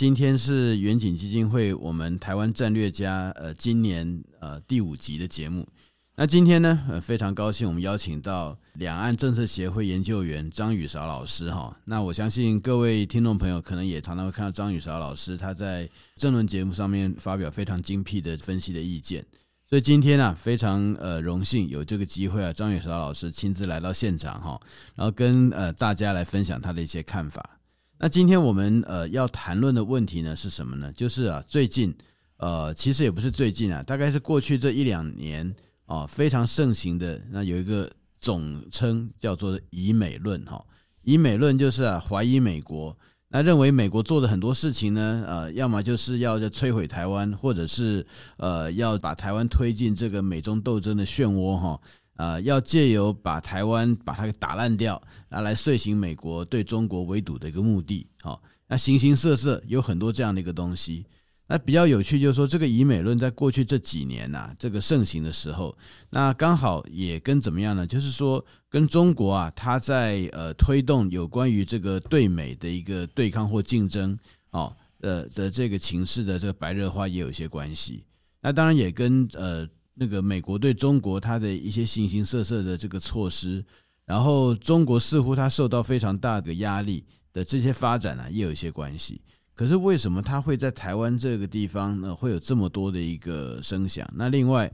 今天是远景基金会我们台湾战略家呃今年呃第五集的节目。那今天呢呃非常高兴，我们邀请到两岸政策协会研究员张宇韶老师哈。那我相信各位听众朋友可能也常常会看到张宇韶老师他在政论节目上面发表非常精辟的分析的意见。所以今天呢非常呃荣幸有这个机会啊，张宇韶老师亲自来到现场哈，然后跟呃大家来分享他的一些看法。那今天我们呃要谈论的问题呢是什么呢？就是啊最近呃其实也不是最近啊，大概是过去这一两年啊非常盛行的那有一个总称叫做以美论哈，以美论就是啊怀疑美国，那认为美国做的很多事情呢呃要么就是要在摧毁台湾，或者是呃要把台湾推进这个美中斗争的漩涡哈。啊，要借由把台湾把它给打烂掉，拿来遂行美国对中国围堵的一个目的。好，那形形色色有很多这样的一个东西。那比较有趣就是说，这个以美论在过去这几年呐，这个盛行的时候，那刚好也跟怎么样呢？就是说，跟中国啊，它在呃推动有关于这个对美的一个对抗或竞争，哦，呃的这个情势的这个白热化也有一些关系。那当然也跟呃。那个美国对中国它的一些形形色色的这个措施，然后中国似乎它受到非常大的压力的这些发展呢，也有一些关系。可是为什么它会在台湾这个地方呢，会有这么多的一个声响？那另外，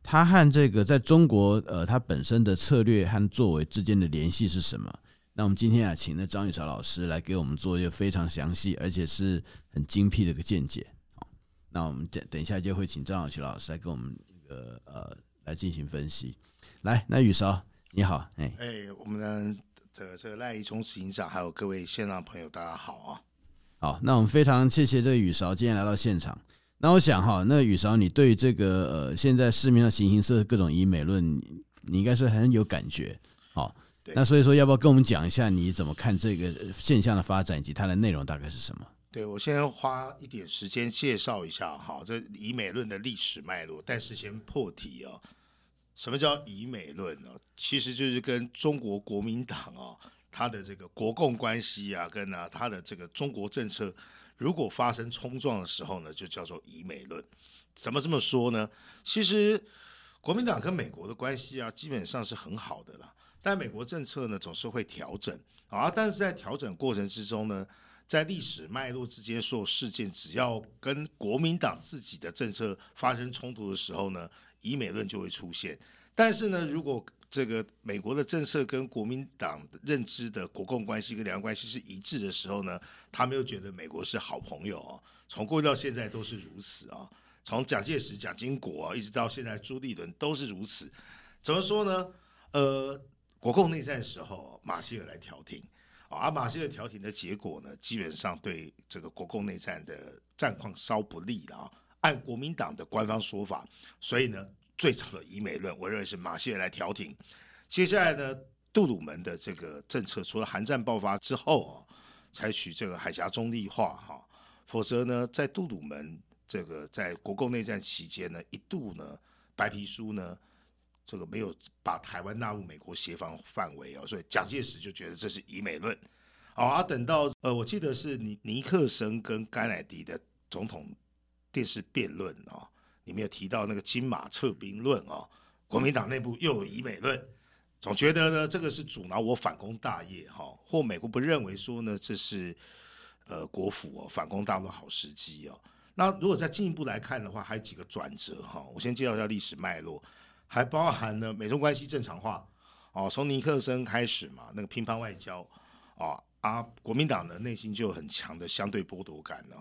它和这个在中国呃它本身的策略和作为之间的联系是什么？那我们今天啊，请了张宇韶老师来给我们做一个非常详细而且是很精辟的一个见解。好，那我们等等一下就会请张宇韶老师来给我们。呃呃，来进行分析。来，那雨韶你好，哎哎，我们的这个这个赖怡忠执行长，还有各位线上朋友，大家好啊。好，那我们非常谢谢这个宇韶今天来到现场。那我想哈，那雨韶，你对于这个呃现在市面上形形色色各种医美论，你应该是很有感觉。好，那所以说要不要跟我们讲一下你怎么看这个现象的发展以及它的内容大概是什么？对，我先花一点时间介绍一下哈，这以美论的历史脉络。但是先破题啊，什么叫以美论呢？其实就是跟中国国民党啊，他的这个国共关系啊，跟呢他的这个中国政策，如果发生冲撞的时候呢，就叫做以美论。怎么这么说呢？其实国民党跟美国的关系啊，基本上是很好的啦。但美国政策呢，总是会调整啊。但是在调整过程之中呢，在历史脉络之间，所有事件只要跟国民党自己的政策发生冲突的时候呢，以美论就会出现。但是呢，如果这个美国的政策跟国民党认知的国共关系跟两岸关系是一致的时候呢，他们又觉得美国是好朋友啊。从过去到现在都是如此啊。从蒋介石、蒋经国啊，一直到现在朱立伦都是如此。怎么说呢？呃，国共内战的时候，马歇尔来调停。而马歇尔调停的结果呢，基本上对这个国共内战的战况稍不利了啊。按国民党的官方说法，所以呢，最早的以美论，我认为是马歇尔来调停。接下来呢，杜鲁门的这个政策，除了韩战爆发之后啊，采取这个海峡中立化哈，否则呢，在杜鲁门这个在国共内战期间呢，一度呢，白皮书呢。这个没有把台湾纳入美国协防范围哦，所以蒋介石就觉得这是以美论。好啊，等到呃，我记得是尼尼克森跟甘乃迪的总统电视辩论啊，里面有提到那个金马撤兵论啊，国民党内部又有以美论，总觉得呢这个是阻挠我反攻大业哈，或美国不认为说呢这是呃国府哦反攻大陆好时机哦。那如果再进一步来看的话，还有几个转折哈，我先介绍一下历史脉络。还包含了美中关系正常化，哦，从尼克森开始嘛，那个乒乓外交，哦啊，国民党的内心就有很强的相对剥夺感呢，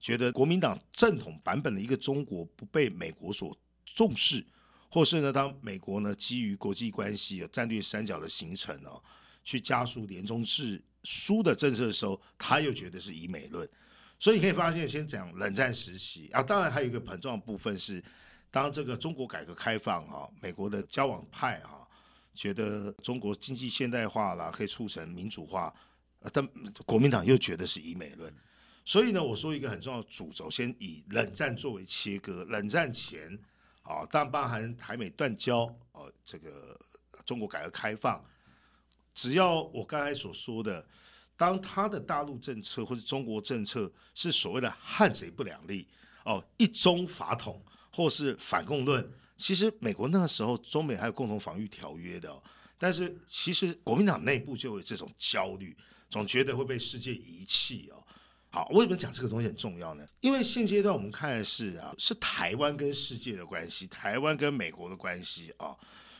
觉得国民党正统版本的一个中国不被美国所重视，或是呢，当美国呢基于国际关系、战略三角的形成哦，去加速联中制输的政策的时候，他又觉得是以美论，所以你可以发现，先讲冷战时期啊，当然还有一个很重要的部分是。当这个中国改革开放啊，美国的交往派啊，觉得中国经济现代化了，可以促成民主化，但国民党又觉得是以美论。所以呢，我说一个很重要的主轴，先以冷战作为切割。冷战前啊，当包含台美断交，呃、啊，这个中国改革开放，只要我刚才所说的，当他的大陆政策或者中国政策是所谓的汉贼不两立哦、一中法统或是反共论，其实美国那个时候中美还有共同防御条约的、但是其实国民党内部就有这种焦虑，总觉得会被世界遗弃哦。好，为什么讲这个东西很重要呢？因为现阶段我们看的是啊，是台湾跟世界的关系，台湾跟美国的关系啊，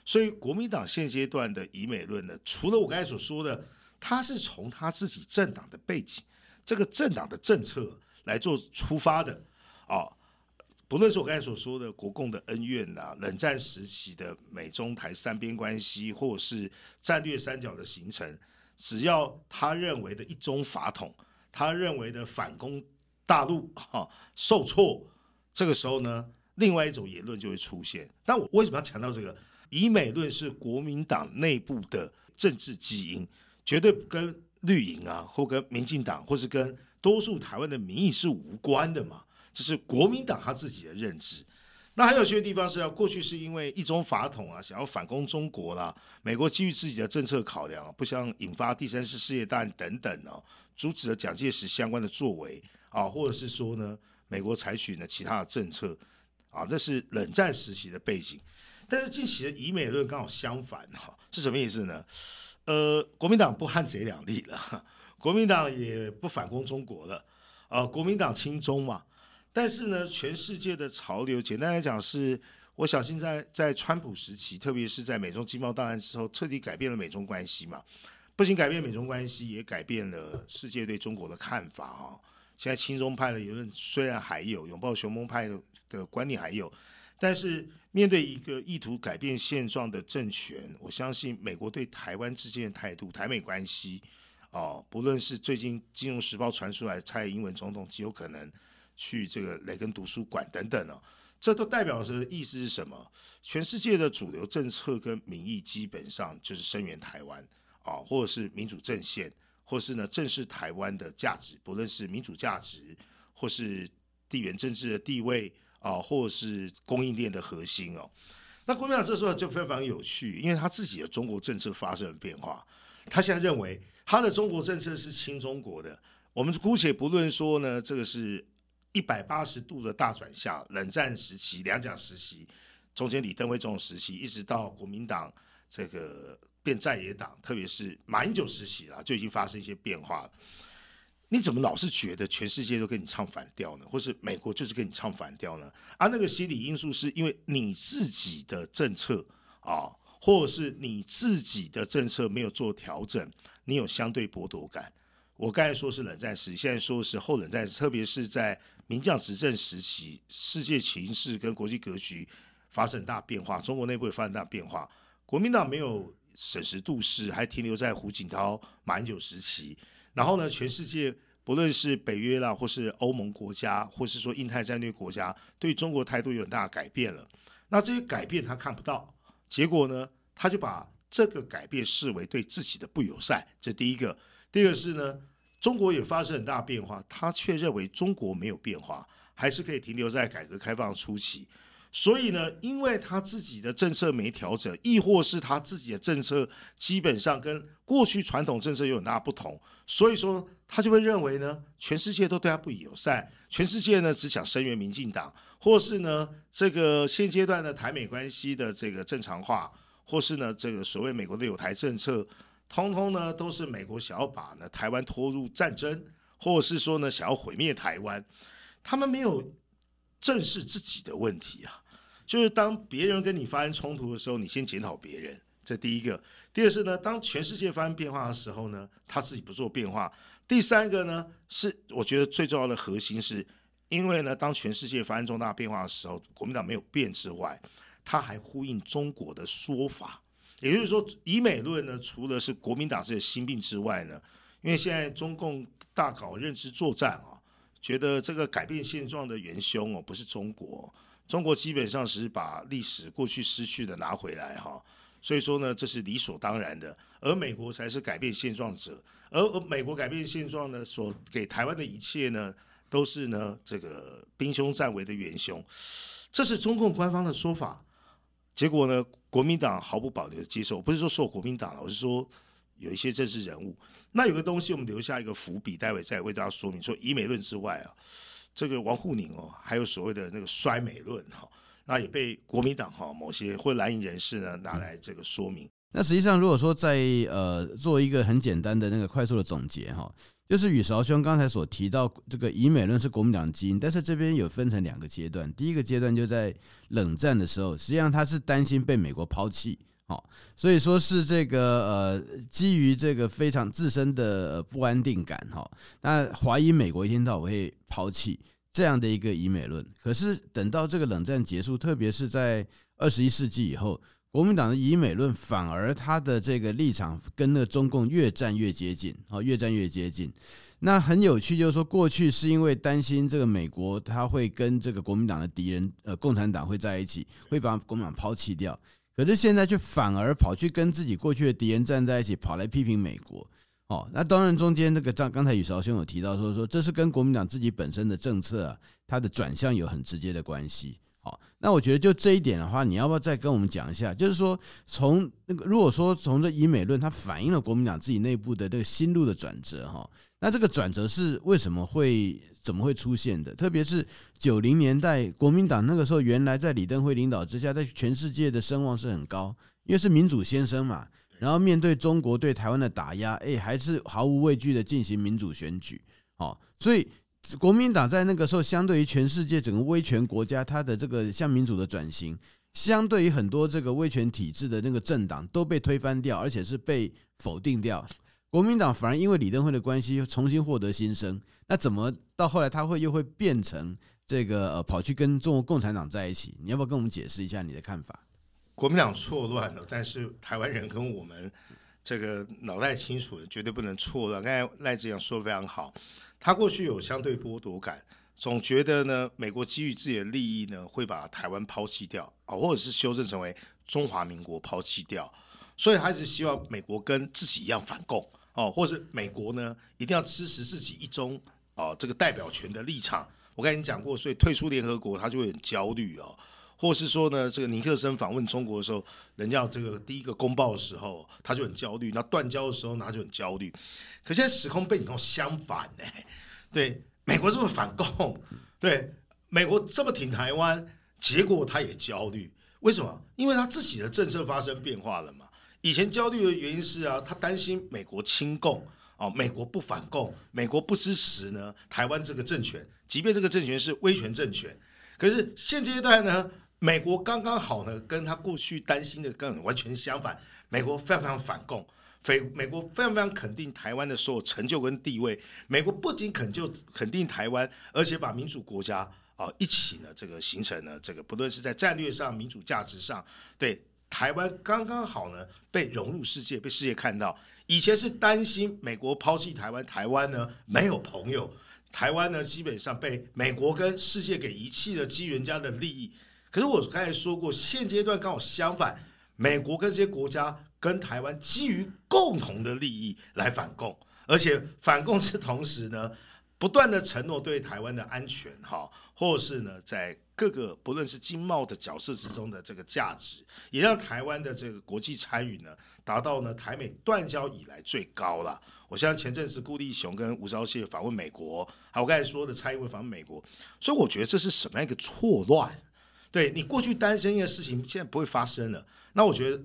所以国民党现阶段的以美论呢，除了我刚才所说的，他是从他自己政党的背景、这个政党的政策来做出发的啊，不论是我刚才所说的国共的恩怨呐、啊，冷战时期的美中台三边关系，或是战略三角的形成，只要他认为的一中法统。他认为的反攻大陆哈、受挫，这个时候呢，另外一种言论就会出现。但我为什么要强调这个？以美论是国民党内部的政治基因，绝对跟绿营啊，或跟民进党，或是跟多数台湾的民意是无关的嘛。这是国民党他自己的认知。那很有趣的地方是啊，过去是因为一中法统啊，想要反攻中国啦，美国基于自己的政策考量，不想引发第三次世界大战等等哦。阻止了蒋介石相关的作为啊，或者是说呢，美国采取了其他的政策啊，这是冷战时期的背景。但是近期的以美论刚好相反哈，是什么意思呢？呃，国民党不汉贼两立了，国民党也不反攻中国了，呃，国民党亲中嘛。但是呢，全世界的潮流，简单来讲是，我相信在在川普时期，特别是在美中经贸大战之后，彻底改变了美中关系嘛。不仅改变美中关系，也改变了世界对中国的看法哈。现在亲中派的言论虽然还有，拥抱雄风派的观念还有，但是面对一个意图改变现状的政权，我相信美国对台湾之间的态度，台美关系哦，不论是最近《金融时报》传出来蔡英文总统极有可能去这个雷根读书馆等等哦，这都代表的意思是什么？全世界的主流政策跟民意基本上就是声援台湾。啊，或者是民主阵线，或是呢正视台湾的价值，不论是民主价值，或是地缘政治的地位啊，或是供应链的核心哦。那国民党这时候就非常有趣，因为他自己的中国政策发生了变化，他现在认为他的中国政策是亲中国的。我们姑且不论说呢，这个是一百八十度的大转向，冷战时期、两蒋时期，中间李登辉这种时期，一直到国民党这个。变在野党，特别是马英九时期啊，就已经发生一些变化了。你怎么老是觉得全世界都跟你唱反调呢？或是美国就是跟你唱反调呢？而、那个心理因素是因为你自己的政策啊，或者是你自己的政策没有做调整，你有相对剥夺感。我刚才说是冷战时，现在说是后冷战时期，特别是在民将执政时期，世界情势跟国际格局发生很大变化，中国内部也发生大变化，国民党没有。审时度势，还停留在胡锦涛、马英九时期。然后呢，全世界不论是北约啦，或是欧盟国家，或是说印太战略国家，对中国态度有很大的改变了。那这些改变他看不到，结果呢，他就把这个改变视为对自己的不友善。这第一个。第二个是呢，中国也发生很大变化，他却认为中国没有变化，还是可以停留在改革开放初期。所以呢，因为他自己的政策没调整，亦或是他自己的政策基本上跟过去传统政策有很大不同，所以说他就会认为呢，全世界都对他不友善，全世界呢只想声援民进党，或是呢这个现阶段的台美关系的这个正常化，或是呢这个所谓美国的有台政策，通通呢都是美国想要把呢台湾拖入战争，或者是说呢想要毁灭台湾，他们没有正视自己的问题啊。就是当别人跟你发生冲突的时候，你先检讨别人，这第一个。第二是呢，当全世界发生变化的时候呢，他自己不做变化。第三个呢，是我觉得最重要的核心是，因为呢，当全世界发生重大变化的时候，国民党没有变之外，他还呼应中国的说法，也就是说，以美论呢，除了是国民党这个心病之外呢，因为现在中共大搞认知作战啊，觉得这个改变现状的元凶哦，不是中国。中国基本上是把历史过去失去的拿回来哈，所以说呢，这是理所当然的。而美国才是改变现状者，而而美国改变现状呢，所给台湾的一切呢，都是呢这个兵凶战危的元凶，这是中共官方的说法。结果呢，国民党毫不保留的接受，不是说说国民党了，我是说有一些政治人物。那有个东西，我们留下一个伏笔，待会再为大家说明。说以美论之外啊，这个王沪宁哦，还有所谓的那个衰美论哈，那也被国民党哈某些或蓝营人士呢拿来这个说明。那实际上，如果说在呃做一个很简单的那个快速的总结哈。就是宇韶兄刚才所提到，这个以美论是国民党基因，但是这边有分成两个阶段。第一个阶段就在冷战的时候，实际上他是担心被美国抛弃，好，所以说是这个呃基于这个非常自身的不安定感，哈，那怀疑美国一天到晚会抛弃这样的一个以美论。可是等到这个冷战结束，特别是在二十一世纪以后。国民党的以美论反而他的这个立场跟那个中共越战越接近，哦，越战越接近。那很有趣，就是说过去是因为担心这个美国他会跟这个国民党的敌人呃共产党会在一起，会把国民党抛弃掉。可是现在却反而跑去跟自己过去的敌人站在一起，跑来批评美国。哦，那当然中间那个刚刚才宇韶兄有提到说说这是跟国民党自己本身的政策啊，它的转向有很直接的关系。好，那我觉得就这一点的话，你要不要再跟我们讲一下？就是说，从那个如果说从这以美论，它反映了国民党自己内部的这个心路的转折，哈，那这个转折是为什么会怎么会出现的？特别是九零年代，国民党那个时候原来在李登辉领导之下，在全世界的声望是很高，因为是民主先生嘛。然后面对中国对台湾的打压，哎，还是毫无畏惧的进行民主选举，好，所以。国民党在那个时候，相对于全世界整个威权国家，它的这个向民主的转型，相对于很多这个威权体制的那个政党都被推翻掉，而且是被否定掉。国民党反而因为李登辉的关系，又重新获得新生。那怎么到后来他会又会变成这个呃跑去跟中国共产党在一起？你要不要跟我们解释一下你的看法？国民党错乱了，但是台湾人跟我们这个脑袋清楚，绝对不能错乱。刚才赖志阳说的非常好。他过去有相对剥夺感，总觉得呢，美国基于自己的利益呢，会把台湾抛弃掉啊，或者是修正成为中华民国抛弃掉，所以还是希望美国跟自己一样反共哦，或是美国呢一定要支持自己一中哦这个代表权的立场。我跟你讲过，所以退出联合国他就会很焦虑哦，或是说呢，这个尼克森访问中国的时候，人家这个第一个公报的时候，他就很焦虑；那断交的时候，他就很焦虑。可现在时空背景跟我相反呢，对，美国这么反共，对，美国这么挺台湾，结果他也焦虑，为什么？因为他自己的政策发生变化了嘛。以前焦虑的原因是啊，他担心美国亲共哦，美国不反共，美国不支持呢台湾这个政权，即便这个政权是威权政权，可是现阶段呢，美国刚刚好呢，跟他过去担心的跟完全相反，美国非常非常反共。非美国非常非常肯定台湾的所有成就跟地位。美国不仅肯就肯定台湾，而且把民主国家啊一起呢这个形成了这个不论是在战略上、民主价值上，对台湾刚刚好呢被融入世界，被世界看到。以前是担心美国抛弃台湾，台湾呢没有朋友，台湾呢基本上被美国跟世界给遗弃了，基于人家的利益。可是我刚才说过，现阶段刚好相反，美国跟这些国家。跟台湾基于共同的利益来反共，而且反共是同时呢，不断的承诺对台湾的安全哈，或是呢在各个不论是经贸的角色之中的这个价值，也让台湾的这个国际参与呢达到呢台美断交以来最高了。我像前阵子顾立雄跟吴钊燮访问美国，还有我刚才说的蔡英文访问美国，所以我觉得这是什么样一个错乱？对你过去担心的事情，现在不会发生了。那我觉得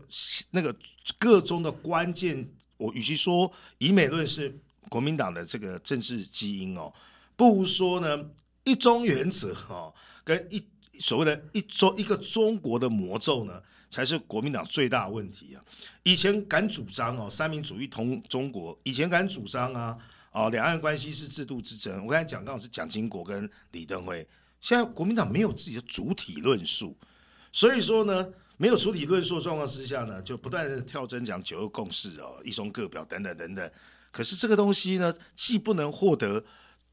那个个中的关键，我与其说以美论是国民党的这个政治基因哦，不如说呢一中原则哦，跟一所谓的一中一个中国的魔咒呢，才是国民党最大的问题啊。以前敢主张哦三民主义同中国，以前敢主张啊哦两岸关系是制度之争。我刚才讲刚好是蒋经国跟李登辉。现在国民党没有自己的主体论述，所以说呢，没有主体论述的状况之下呢，就不断的跳针讲九二共识哦，一中各表等等等等。可是这个东西呢，既不能获得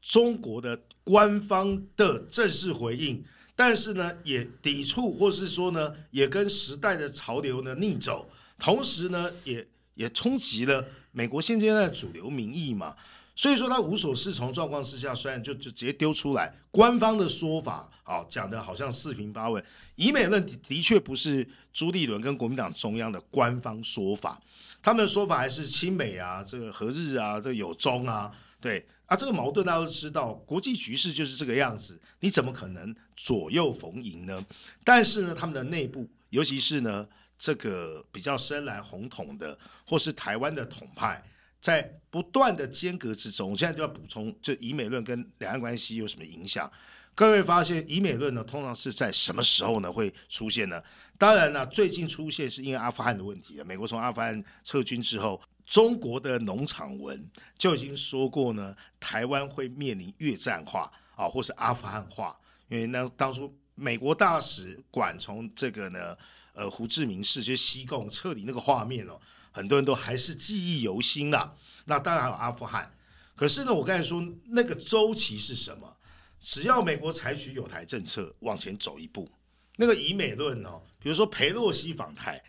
中国的官方的正式回应，但是呢，也抵触或是说呢，也跟时代的潮流呢逆走，同时呢，也也冲击了美国现阶段的主流民意嘛。所以说他无所适从状况之下，虽然就就直接丢出来，官方的说法啊，讲的好像四平八稳。以美论的的确不是朱立伦跟国民党中央的官方说法，他们的说法还是亲美啊，这个和日啊，这个有中啊，对啊，这个矛盾大家都知道，国际局势就是这个样子，你怎么可能左右逢迎呢？但是呢，他们的内部，尤其是呢这个比较深蓝红统的，或是台湾的统派。在不断的间隔之中，我现在就要补充，这以美论跟两岸关系有什么影响？各位发现，以美论呢，通常是在什么时候呢会出现呢？当然呢，最近出现是因为阿富汗的问题。美国从阿富汗撤军之后，中国的农场文就已经说过呢，台湾会面临越战化啊，或是阿富汗化。因为那当初美国大使馆从这个呢，呃，胡志明市就西贡撤离那个画面哦。很多人都还是记忆犹新了。那当然还有阿富汗，可是呢，我刚才说那个周期是什么？只要美国采取友台政策往前走一步，那个以美论、哦，比如说裴洛西访台，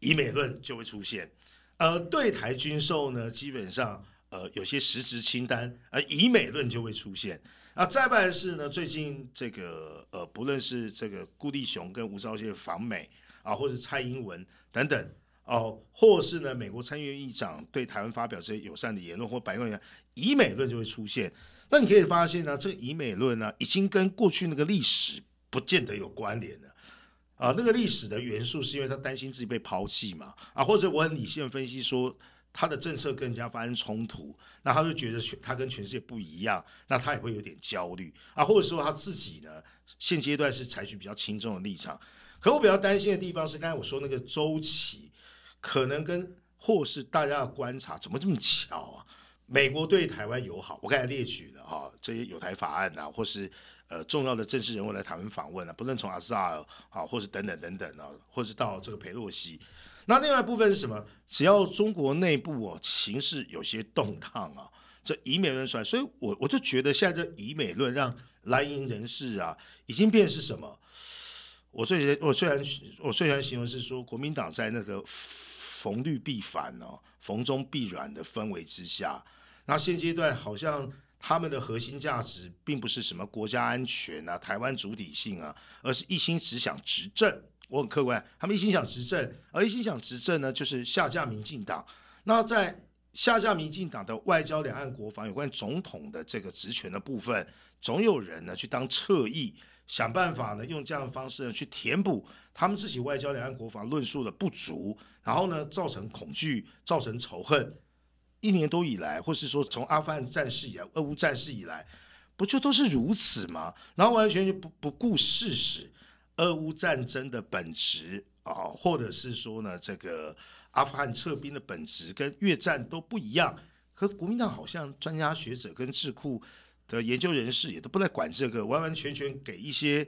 以美论就会出现。呃，对台军售呢，基本上呃有些实质清单，呃，以美论就会出现。啊，再不然是呢，最近这个呃，不论是这个顾立雄跟吴钊燮访美啊，或者蔡英文等等。哦，或是呢，美国参议院议长对台湾发表这些友善的言论，或白宫以美论就会出现。那你可以发现呢，这个以美论呢，已经跟过去那个历史不见得有关联了。啊，那个历史的元素是因为他担心自己被抛弃嘛？啊，或者我很理性分析说，他的政策跟人家发生冲突，那他就觉得全他跟全世界不一样，那他也会有点焦虑啊，或者说他自己呢，现阶段是采取比较轻重的立场。可我比较担心的地方是，刚才我说那个周期。可能跟或是大家的观察怎么这么巧啊？美国对台湾友好，我刚才列举了啊，这些友台法案啊，或是呃重要的政治人物来台湾访问啊，不论从阿萨尔啊，或是等等等等啊，或是到这个佩洛西，那另外一部分是什么？只要中国内部哦情势有些动荡啊，这以美论出来，所以我我就觉得现在这以美论让蓝营人士啊，已经变是什么？我最我虽然我虽然形容是说国民党在那个。逢绿必反哦，逢中必软的氛围之下，那现阶段好像他们的核心价值并不是什么国家安全啊、台湾主体性啊，而是一心只想执政。我很客观，他们一心想执政，而一心想执政呢，就是下架民进党。那在下架民进党的外交、两岸、国防有关总统的这个职权的部分，总有人呢去当侧翼。想办法呢，用这样的方式呢去填补他们自己外交、两岸、国防论述的不足，然后呢造成恐惧、造成仇恨。一年多以来，或是说从阿富汗战事以来、俄乌战事以来，不就都是如此吗？然后完完全就不不顾事实，俄乌战争的本质啊，或者是说呢这个阿富汗撤兵的本质跟越战都不一样。可国民党好像专家学者跟智库。的研究人士也都不再管这个，完完全全给一些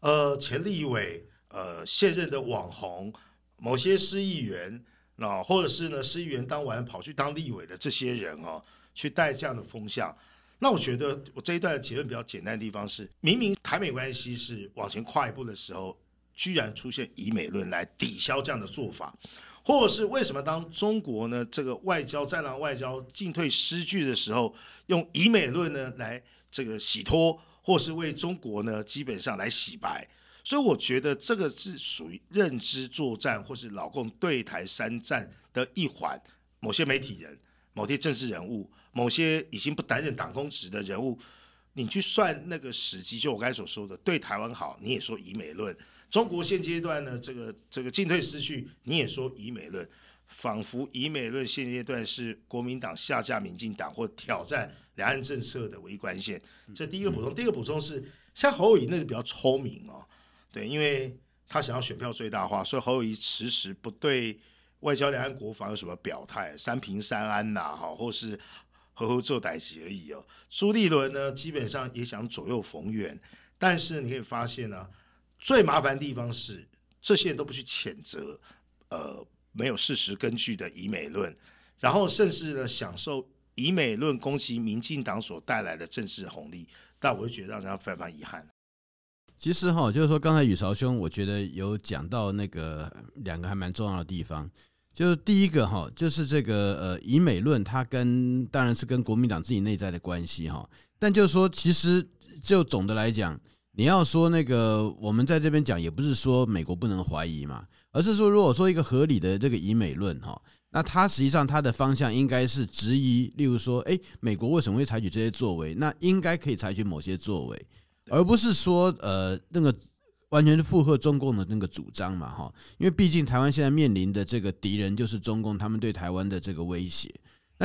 呃前立委、呃现任的网红、某些市议员，那、或者是呢市议员当完跑去当立委的这些人哦，去带这样的风向。那我觉得我这一段的结论比较简单的地方是，明明台美关系是往前跨一步的时候，居然出现以美论来抵消这样的做法。或者是为什么当中国呢这个外交战狼外交进退失据的时候，用以美论呢来这个洗脱，或是为中国呢基本上来洗白？所以我觉得这个是属于认知作战，或是老共对台三战的一环。某些媒体人、某些政治人物、某些已经不担任党公职的人物，你去算那个时机，就我刚才所说的，对台湾好，你也说以美论。中国现阶段呢，这个这个进退失据，你也说以美论，仿佛以美论现阶段是国民党下架民进党或挑战两岸政策的唯一关键。这第一个补充，第二个补充是，像侯友宜那就比较聪明哦，对，因为他想要选票最大化，所以侯友宜迟迟不对外交、两岸、国防有什么表态，三平三安呐，哈，或是和和做代志而已哦。朱立伦呢，基本上也想左右逢源，但是你可以发现呢。最麻烦的地方是，这些人都不去谴责，呃，没有事实根据的以美论，然后甚至呢享受以美论攻击民进党所带来的政治红利，但我会觉得让人家非常遗憾。其实哈，就是说刚才宇韶兄，我觉得有讲到那个两个还蛮重要的地方，就是第一个哈，就是这个呃，以美论，它跟当然是跟国民党自己内在的关系哈，但就是说，其实就总的来讲，你要说那个我们在这边讲，也不是说美国不能怀疑嘛，而是说如果说一个合理的这个以美论哈，那它实际上它的方向应该是质疑，例如说，诶，美国为什么会采取这些作为？那应该可以采取某些作为。而不是说呃那个完全是附和中共的那个主张嘛哈，因为毕竟台湾现在面临的这个敌人就是中共，他们对台湾的这个威胁，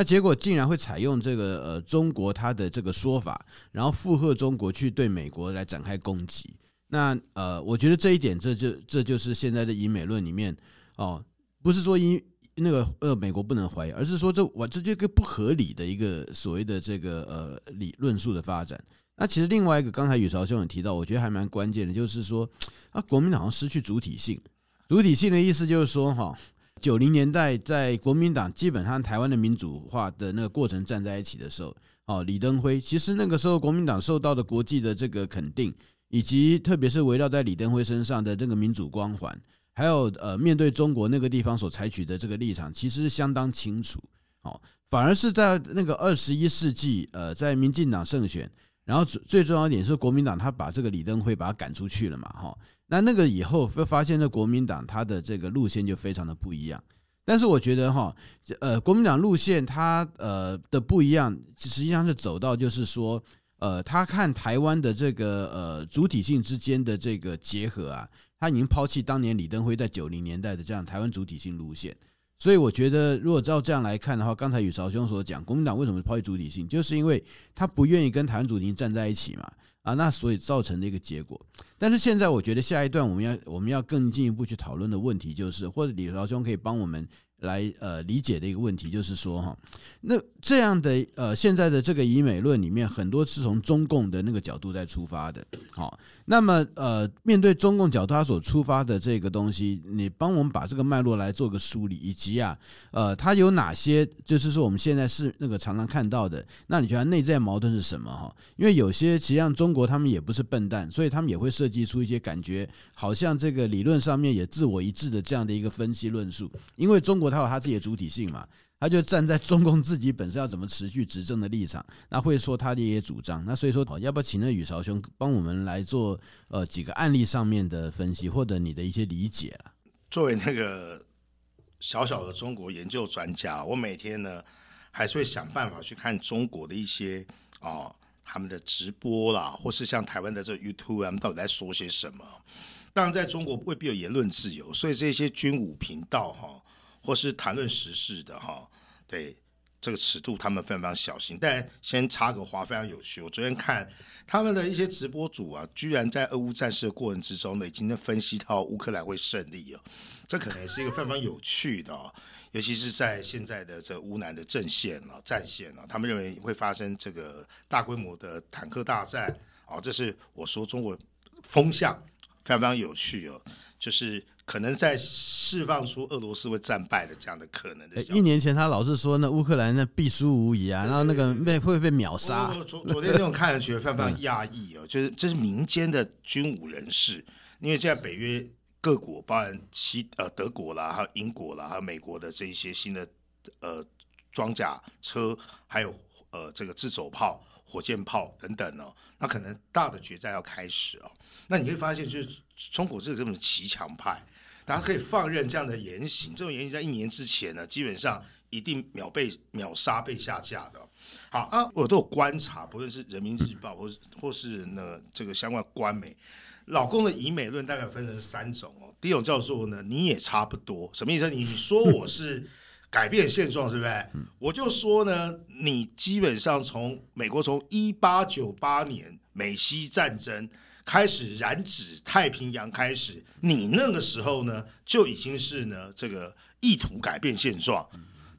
那结果竟然会采用这个呃中国他的这个说法，然后附和中国去对美国来展开攻击，那呃我觉得这一点这就这就是现在的以美论里面哦，不是说因那个呃美国不能怀疑，而是说这我这就个不合理的一个所谓的这个呃理论述的发展。那其实另外一个，刚才宇朝兄有提到，我觉得还蛮关键的，就是说啊，国民党失去主体性。主体性的意思就是说，哈，九零年代在国民党基本上台湾的民主化的那个过程站在一起的时候，哦，李登辉，其实那个时候国民党受到的国际的这个肯定，以及特别是围绕在李登辉身上的这个民主光环，还有呃面对中国那个地方所采取的这个立场，其实相当清楚。哦，反而是在那个二十一世纪，呃，在民进党胜选。然后最最重要一点是，国民党他把这个李登辉把他赶出去了嘛，哈。那那个以后会发现，这国民党他的这个路线就非常的不一样。但是我觉得哈，呃，国民党路线他呃的不一样，实际上是走到就是说，呃，他看台湾的这个呃主体性之间的这个结合啊，他已经抛弃当年李登辉在九零年代的这样台湾主体性路线。所以我觉得，如果照这样来看的话，刚才宇韶兄所讲，国民党为什么抛弃主体性，就是因为他不愿意跟台湾主体站在一起嘛，啊，那所以造成的一个结果。但是现在，我觉得下一段我们要我们要更进一步去讨论的问题，就是或者李老兄可以帮我们。来呃理解的一个问题就是说哈，那这样的呃现在的这个以美论里面很多是从中共的那个角度在出发的，好，那么呃面对中共角度他所出发的这个东西，你帮我们把这个脉络来做个梳理，以及啊呃它有哪些就是说我们现在是那个常常看到的，那你觉得内在矛盾是什么哈？因为有些实际上中国他们也不是笨蛋，所以他们也会设计出一些感觉好像这个理论上面也自我一致的这样的一个分析论述，因为中国。他有他自己的主体性嘛，他就站在中共自己本身要怎么持续执政的立场，那会说他的一些主张。那所以说，要不要请那宇韶兄帮我们来做呃几个案例上面的分析，或者你的一些理解啊？作为那个小小的中国研究专家，我每天呢还是会想办法去看中国的一些哦他们的直播啦，或是像台湾的这 YouTube，他们到底在说些什么？当然，在中国未必有言论自由，所以这些军武频道哈。或是谈论时事的哈，对这个尺度他们非常非常小心。但先插个话，非常有趣。我昨天看他们的一些直播组啊，居然在俄乌战事的过程之中呢，已经在分析到乌克兰会胜利哦。这可能是一个非常有趣的哦，尤其是在现在的这乌南的阵线啊、战线啊，他们认为会发生这个大规模的坦克大战啊。这是我说中国风向非常非常有趣哦，就是。可能在释放出俄罗斯会战败的这样的可能的。一年前他老是说那乌克兰那必输无疑啊，然后那个被会被秒杀。昨昨天那种看了觉得非常非常 讶异哦，就是这是民间的军武人士，因为现在北约各国，包含西呃德国啦，还有英国啦，还有美国的这一些新的呃装甲车，还有呃这个自走炮、火箭炮等等哦，那可能大的决战要开始哦。那你会发现，就是中国这个这种骑墙派。大家可以放任这样的言行，这种言行在一年之前呢，基本上一定秒被秒杀、被下架的。好啊，我都有观察，不论是人民日报，或是或是呢这个相关官媒，老公的以美论大概分成三种哦。第一种叫做呢，你也差不多，什么意思？你说我是改变现状，是不是？我就说呢，你基本上从美国从一八九八年美西战争。开始染指太平洋，开始你那个时候呢，就已经是呢这个意图改变现状。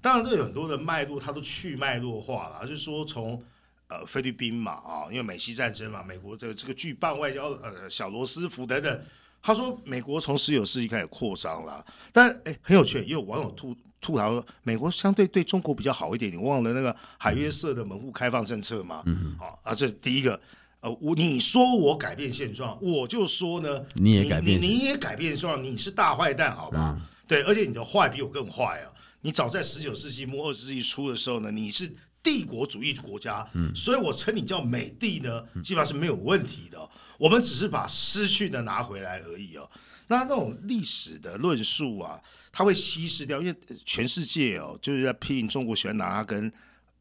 当然，这有很多的脉络，它都去脉络化了，就是说从呃菲律宾嘛啊，因为美西战争嘛，美国这个这个巨棒外交呃小罗斯福等等，他说美国从十九世纪开始扩张了，但哎很有趣，也有网友吐吐槽说美国相对对中国比较好一点，你忘了那个海约瑟的门户开放政策吗？嗯，好啊，这是第一个。呃，我你说我改变现状，我就说呢，你也改变你，你也改变现状，你是大坏蛋，好吧？嗯、对，而且你的坏比我更坏啊！你早在十九世纪末二十世纪初的时候呢，你是帝国主义国家，嗯，所以我称你叫美帝呢，基本上是没有问题的。我们只是把失去的拿回来而已哦。那那种历史的论述啊，它会稀释掉，因为全世界哦，就是在批评中国，喜欢拿它跟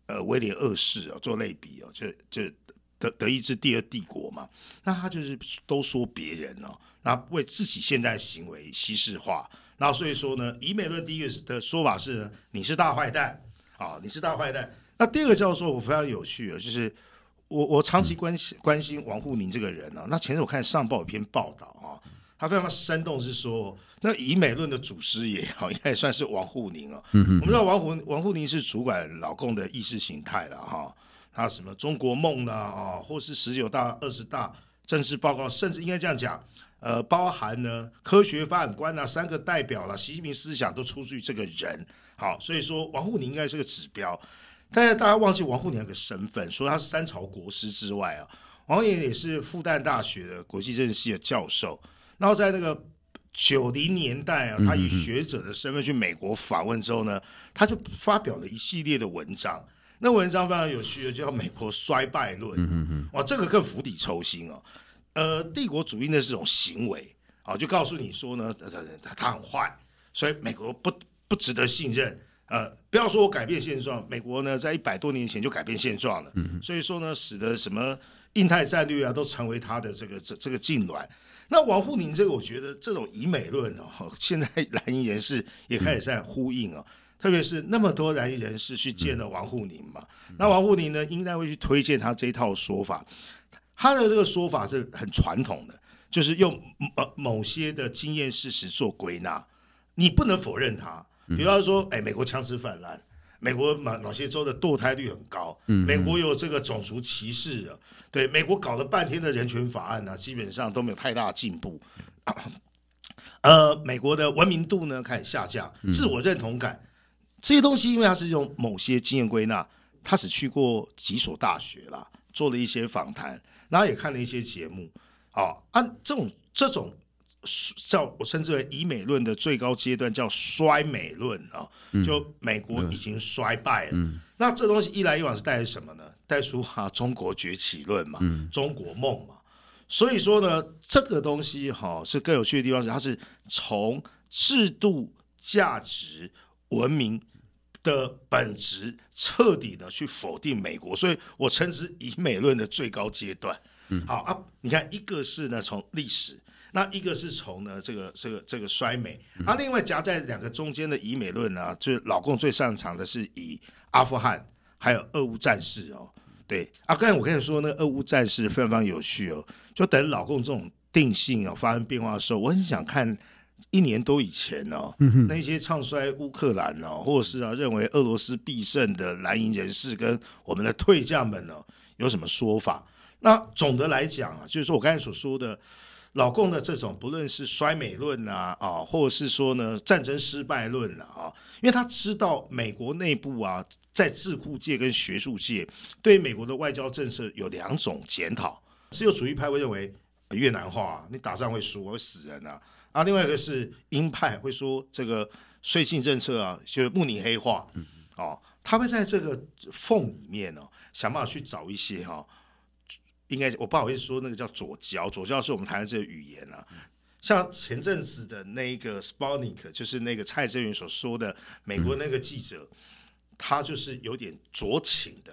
呃威廉二世哦做类比哦，就就。德德意志第二帝国嘛，那他就是都说别人哦，那为自己现在行为西式化，那所以说呢，以美论第一个的说法是呢，你是大坏蛋啊，你是大坏蛋。那第二个叫做我非常有趣啊，就是我我长期关心关心王沪宁这个人呢、啊，那前阵我看上报一篇报道啊，他非常生动，是说那以美论的祖师爷啊，应该也算是王沪宁啊。嗯哼我们知道王沪王沪宁是主管老共的意识形态了哈。他什么中国梦呢？啊，或是十九大、二十大正式报告，甚至应该这样讲，呃，包含呢科学发展观啊，三个代表了，习近平思想都出自于这个人。好，所以说王沪宁应该是个指标。但是大家忘记王沪宁有个身份，除了他是三朝国师之外啊，王沪宁也是复旦大学的国际政治系的教授。然后在那个九零年代啊，他以学者的身份去美国访问之后呢，他就发表了一系列的文章。那文章非常有趣的，叫《美国衰败论》。嗯嗯嗯，哇，这个更釜底抽薪哦。呃，帝国主义那是种行为，啊，就告诉你说呢，他他他很坏，所以美国不不值得信任。呃，不要说我改变现状，美国呢在一百多年前就改变现状了。嗯，所以说呢，使得什么印太战略啊，都成为他的这个这这个痉挛。那王沪宁这个，我觉得这种以美论哦，现在蓝营人士也开始在呼应哦。嗯特别是那么多蓝营人士去见了王沪宁嘛，嗯、那王沪宁呢，应该会去推荐他这一套说法。他的这个说法是很传统的，就是用某某些的经验事实做归纳，你不能否认他。比方说，哎，美国枪支泛滥，美国某某些州的堕胎率很高，美国有这个种族歧视啊，对，美国搞了半天的人权法案呢、啊，基本上都没有太大进步。呃，美国的文明度呢开始下降，自我认同感。这些东西，因为它是用某些经验归纳，他只去过几所大学啦，做了一些访谈，然后也看了一些节目，啊，按这种这种叫我称之为以美论的最高阶段叫衰美论啊，就美国已经衰败了。嗯嗯、那这东西一来一往是带来什么呢？带出哈、啊、中国崛起论嘛，嗯、中国梦嘛。所以说呢，这个东西哈、啊、是更有趣的地方是，它是从制度、价值、文明。的本质彻底的去否定美国，所以我称之以美论的最高阶段。嗯，好啊，你看一个是呢从历史，那一个是从呢这个这个这个衰美，啊，另外夹在两个中间的以美论呢，就是老共最擅长的是以阿富汗还有俄乌战事哦，对啊，刚才我跟你说那个俄乌战事非常非常有趣哦，就等老共这种定性哦发生变化的时候，我很想看。一年多以前哦，嗯、那些唱衰乌克兰哦，或者是啊认为俄罗斯必胜的蓝营人士跟我们的退将们呢，有什么说法？那总的来讲啊，就是说我刚才所说的老共的这种，不论是衰美论啊啊，或者是说呢战争失败论啊，因为他知道美国内部啊，在智库界跟学术界对美国的外交政策有两种检讨，自由主义派会认为越南化，你打仗会输，会死人啊。啊，另外一个是鹰派会说这个税金政策啊，就是慕尼黑化，嗯、哦，他会在这个缝里面哦，想办法去找一些哈、哦，应该我不好意思说那个叫左胶，左胶是我们台湾这个语言啊，像前阵子的那个 Sputnik，就是那个蔡正元所说的美国那个记者，嗯、他就是有点左倾的，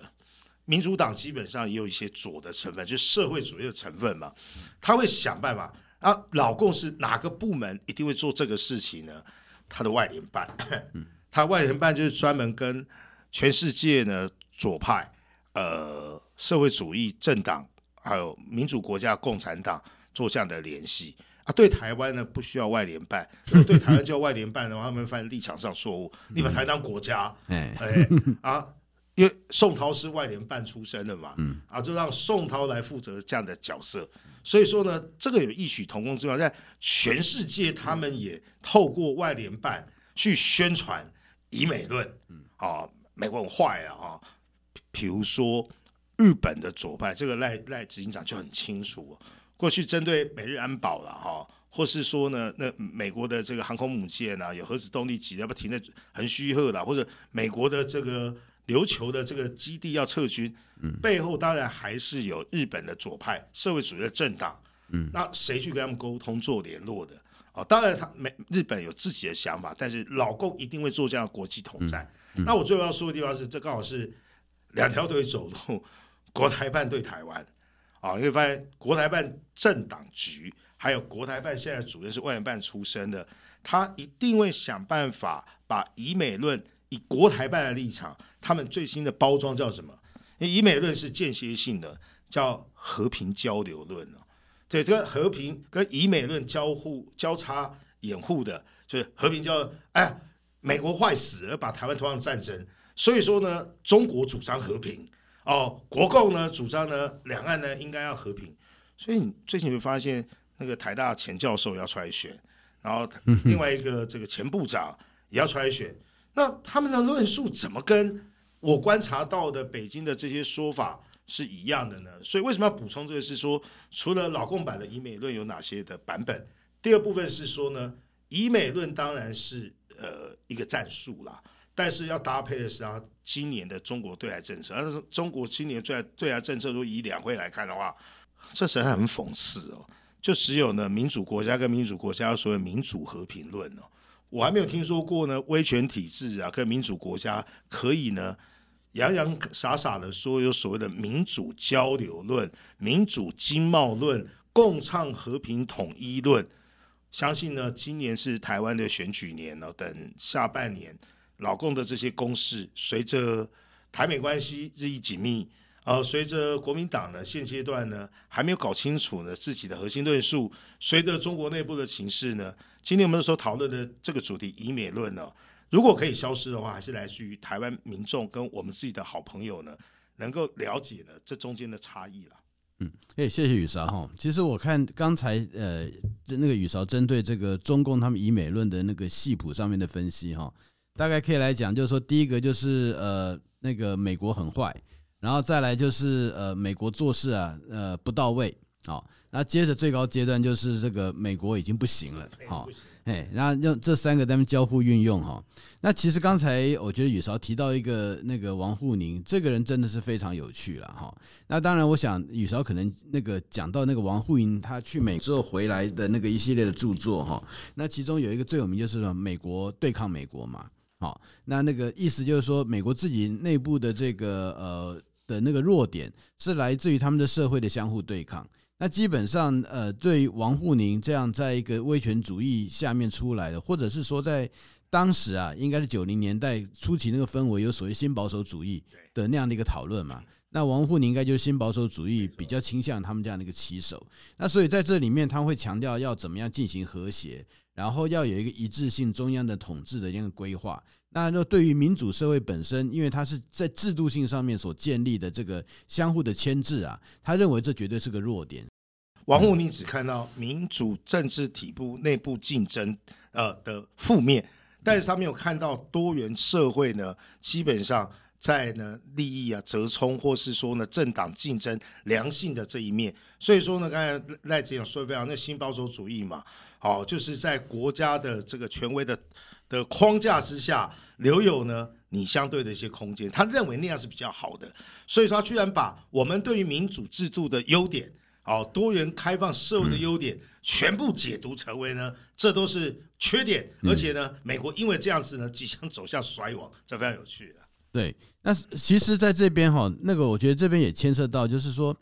民主党基本上也有一些左的成分，就是社会主义的成分嘛，他会想办法。啊，老共是哪个部门一定会做这个事情呢？他的外联办，他外联办就是专门跟全世界呢左派、呃社会主义政党，还有民主国家共产党做这样的联系啊。对台湾呢不需要外联办，对台湾叫外联办的话，他们发现立场上错误。你把台湾当国家，哎哎啊，因为宋涛是外联办出身的嘛，嗯啊，就让宋涛来负责这样的角色。所以说呢，这个有异曲同工之妙，在全世界，他们也透过外联办去宣传以美论。嗯啊，美国很坏啊，比如说日本的左派，这个赖赖执行长就很清楚。过去针对美日安保了哈，或是说呢，那美国的这个航空母舰啊，有核子动力级要不停的横须贺的，或者美国的这个琉球的这个基地要撤军，背后当然还是有日本的左派社会主义的政党。嗯，那谁去跟他们沟通做联络的？哦，当然他美日本有自己的想法，但是老共一定会做这样的国际统战。那我最后要说的地方是，这刚好是两条腿走路，国台办对台湾。啊，你会发现国台办政党局，还有国台办现在主任是外联办出身的，他一定会想办法把以美论以国台办的立场，他们最新的包装叫什么？以美论是间歇性的，叫和平交流论哦。对，这个和平跟以美论交互交叉掩护的，就是和平交。哎，美国坏死了，把台湾拖上战争，所以说呢，中国主张和平。哦，国共呢主张呢，两岸呢应该要和平，所以你最近会发现那个台大前教授要出来选，然后另外一个这个前部长也要出来选，那他们的论述怎么跟我观察到的北京的这些说法是一样的呢？所以为什么要补充这个？是说除了老共版的以美论有哪些的版本？第二部分是说呢，以美论当然是呃一个战术啦。但是要搭配的是啊，今年的中国对台政策。而是中国今年对对台政策，如果以两会来看的话，这实在很讽刺哦。就只有呢民主国家跟民主国家所谓民主和平论哦，我还没有听说过呢威权体制啊跟民主国家可以呢洋洋洒洒的说有所谓的民主交流论、民主经贸论、共创和平统一论。相信呢今年是台湾的选举年了，等下半年。老共的这些攻势，随着台美关系日益紧密，呃，随着国民党呢现阶段呢还没有搞清楚呢自己的核心论述，随着中国内部的情势呢，今天我们所讨论的这个主题以美论呢，如果可以消失的话，还是来自于台湾民众跟我们自己的好朋友呢，能够了解呢这中间的差异了。嗯，哎，谢谢宇韶哈。其实我看刚才呃，那个宇韶针对这个中共他们以美论的那个系谱上面的分析哈。大概可以来讲，就是说，第一个就是呃，那个美国很坏，然后再来就是呃，美国做事啊，呃，不到位，好，那接着最高阶段就是这个美国已经不行了，好，哎，然后用这三个咱们交互运用哈。那其实刚才我觉得宇韶提到一个那个王沪宁，这个人真的是非常有趣了哈。那当然，我想宇韶可能那个讲到那个王沪宁他去美之后回来的那个一系列的著作哈，那其中有一个最有名就是说美国对抗美国嘛。好，那那个意思就是说，美国自己内部的这个呃的那个弱点是来自于他们的社会的相互对抗。那基本上呃，对于王沪宁这样在一个威权主义下面出来的，或者是说在当时啊，应该是九零年代初期那个氛围，有所谓新保守主义的那样的一个讨论嘛。那王沪宁应该就是新保守主义比较倾向他们这样的一个旗手。那所以在这里面，他会强调要怎么样进行和谐。然后要有一个一致性中央的统治的一个规划。那就对于民主社会本身，因为它是在制度性上面所建立的这个相互的牵制啊，他认为这绝对是个弱点。王沪宁只看到民主政治体部内部竞争呃的负面，但是他没有看到多元社会呢，基本上在呢利益啊折冲，或是说呢政党竞争良性的这一面。所以说呢，刚才赖执行说非常，那新保守主义嘛。好，就是在国家的这个权威的的框架之下，留有呢你相对的一些空间。他认为那样是比较好的，所以说他居然把我们对于民主制度的优点，哦，多元开放社会的优点，全部解读成为呢，这都是缺点。而且呢，美国因为这样子呢，即将走向衰亡，这非常有趣的。对，那其实在这边哈，那个我觉得这边也牵涉到，就是说。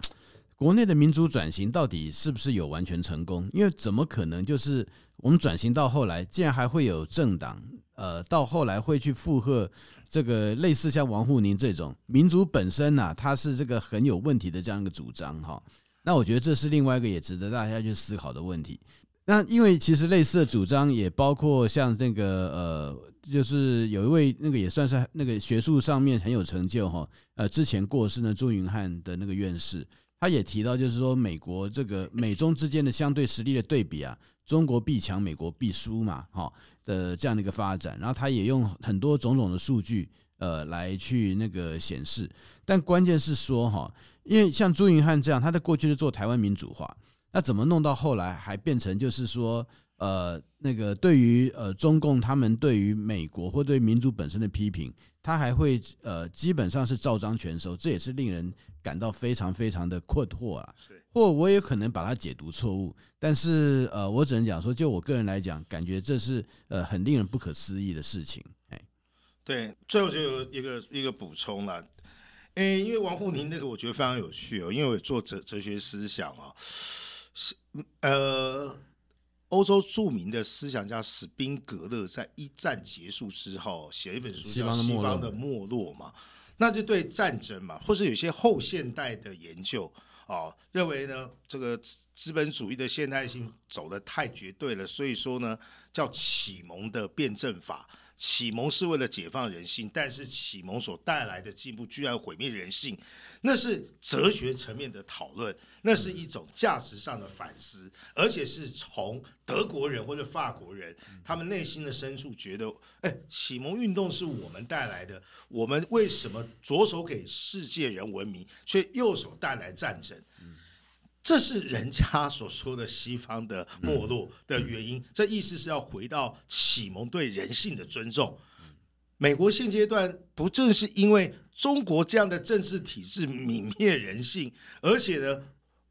国内的民主转型到底是不是有完全成功？因为怎么可能就是我们转型到后来，竟然还会有政党，呃，到后来会去附和这个类似像王沪宁这种民主本身呐，它是这个很有问题的这样一个主张哈。那我觉得这是另外一个也值得大家去思考的问题。那因为其实类似的主张也包括像这个呃，就是有一位那个也算是那个学术上面很有成就哈，呃，之前过世呢朱云汉的那个院士。他也提到，就是说美国这个美中之间的相对实力的对比啊，中国必强，美国必输嘛，哈的这样的一个发展。然后他也用很多种种的数据呃来去那个显示。但关键是说哈，因为像朱云汉这样，他在过去是做台湾民主化，那怎么弄到后来还变成就是说？呃，那个对于呃中共他们对于美国或对民主本身的批评，他还会呃基本上是照章全收，这也是令人感到非常非常的困惑啊。或我也可能把它解读错误，但是呃，我只能讲说，就我个人来讲，感觉这是呃很令人不可思议的事情。哎，对，最后就有一个一个补充了，哎，因为王沪宁那个我觉得非常有趣哦，因为我做哲哲学思想啊，是呃。欧洲著名的思想家史宾格勒在一战结束之后写了一本书叫《西方的没落》嘛，那就对战争嘛，或是有些后现代的研究哦，认为呢这个资本主义的现代性走得太绝对了，所以说呢叫启蒙的辩证法。启蒙是为了解放人性，但是启蒙所带来的进步居然毁灭人性，那是哲学层面的讨论，那是一种价值上的反思，而且是从德国人或者法国人他们内心的深处觉得，哎，启蒙运动是我们带来的，我们为什么左手给世界人文明，却右手带来战争？这是人家所说的西方的没落的原因，这意思是要回到启蒙对人性的尊重。美国现阶段不正是因为中国这样的政治体制泯灭人性，而且呢，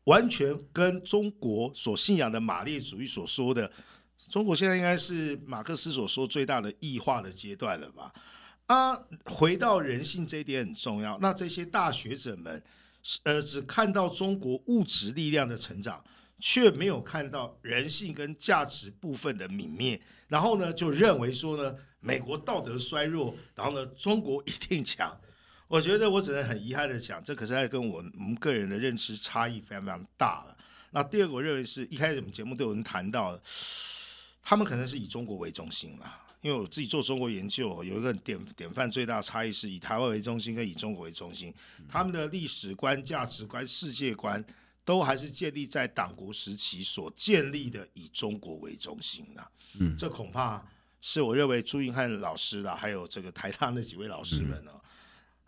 完全跟中国所信仰的马列主义所说的，中国现在应该是马克思所说最大的异化的阶段了吧？啊，回到人性这一点很重要。那这些大学者们。呃，只看到中国物质力量的成长，却没有看到人性跟价值部分的泯灭。然后呢，就认为说呢，美国道德衰弱，然后呢，中国一定强。我觉得我只能很遗憾的讲，这可是在跟我我们个人的认知差异非常非常大了。那第二个，我认为是一开始我们节目都有人谈到，他们可能是以中国为中心了。因为我自己做中国研究，有一个典典范最大的差异是以台湾为中心跟以中国为中心，他们的历史观、价值观、世界观都还是建立在党国时期所建立的以中国为中心的。嗯，这恐怕是我认为朱云汉老师啦，还有这个台大那几位老师们呢，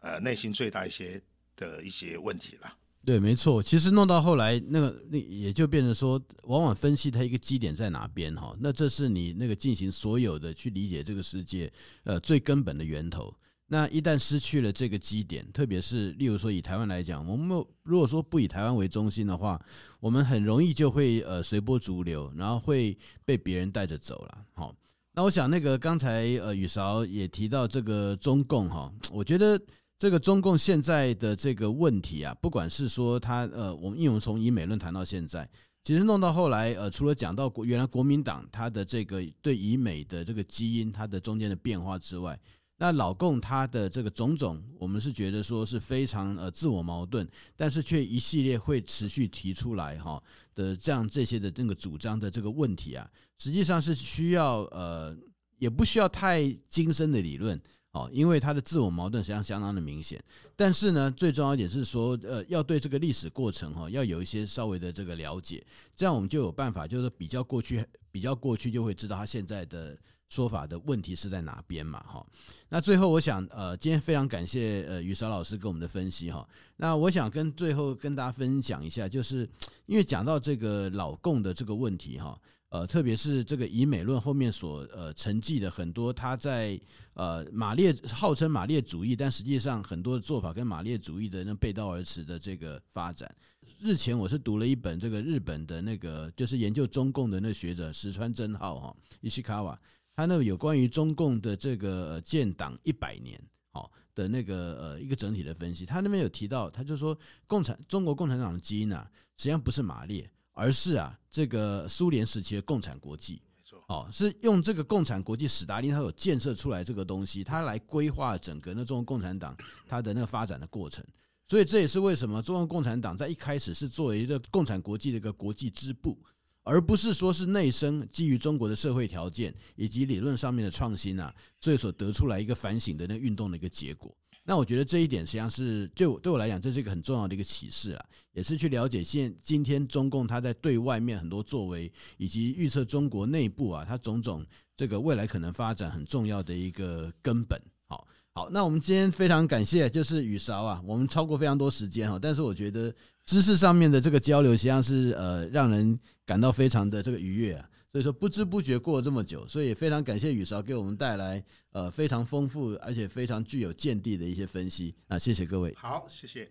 呃，内心最大一些的一些问题了。对，没错。其实弄到后来，那个那也就变成说，往往分析它一个基点在哪边哈。那这是你那个进行所有的去理解这个世界，呃，最根本的源头。那一旦失去了这个基点，特别是例如说以台湾来讲，我们如果说不以台湾为中心的话，我们很容易就会呃随波逐流，然后会被别人带着走了。好，那我想那个刚才呃宇韶也提到这个中共哈，我觉得。这个中共现在的这个问题啊，不管是说他呃，我们因为我们从以美论谈到现在，其实弄到后来呃，除了讲到国原来国民党他的这个对以美的这个基因，它的中间的变化之外，那老共他的这个种种，我们是觉得说是非常呃自我矛盾，但是却一系列会持续提出来哈的这样这些的这个主张的这个问题啊，实际上是需要呃，也不需要太精深的理论。哦，因为他的自我矛盾实际上相当的明显，但是呢，最重要一点是说，呃，要对这个历史过程哈，要有一些稍微的这个了解，这样我们就有办法，就是比较过去，比较过去就会知道他现在的说法的问题是在哪边嘛，哈。那最后我想，呃，今天非常感谢呃宇韶老师给我们的分析哈。那我想跟最后跟大家分享一下，就是因为讲到这个老共的这个问题哈。呃，特别是这个以美论后面所呃承继的很多，他在呃马列号称马列主义，但实际上很多的做法跟马列主义的那背道而驰的这个发展。日前我是读了一本这个日本的那个就是研究中共的那学者石川真浩哈伊西卡瓦，他那个有关于中共的这个建党一百年好的那个呃一个整体的分析，他那边有提到，他就说共产中国共产党的基因啊，实际上不是马列。而是啊，这个苏联时期的共产国际，没错，哦，是用这个共产国际，史达林他所建设出来这个东西，他来规划整个那中国共产党它的那个发展的过程。所以这也是为什么中国共产党在一开始是作为一个共产国际的一个国际支部，而不是说是内生基于中国的社会条件以及理论上面的创新啊，所以所得出来一个反省的那运动的一个结果。那我觉得这一点实际上是就对我来讲，这是一个很重要的一个启示啊，也是去了解现今天中共他在对外面很多作为，以及预测中国内部啊，它种种这个未来可能发展很重要的一个根本。好，好，那我们今天非常感谢，就是宇韶啊，我们超过非常多时间哈，但是我觉得知识上面的这个交流，实际上是呃让人感到非常的这个愉悦啊。所以说不知不觉过了这么久，所以非常感谢雨韶给我们带来呃非常丰富而且非常具有见地的一些分析啊，谢谢各位。好，谢谢。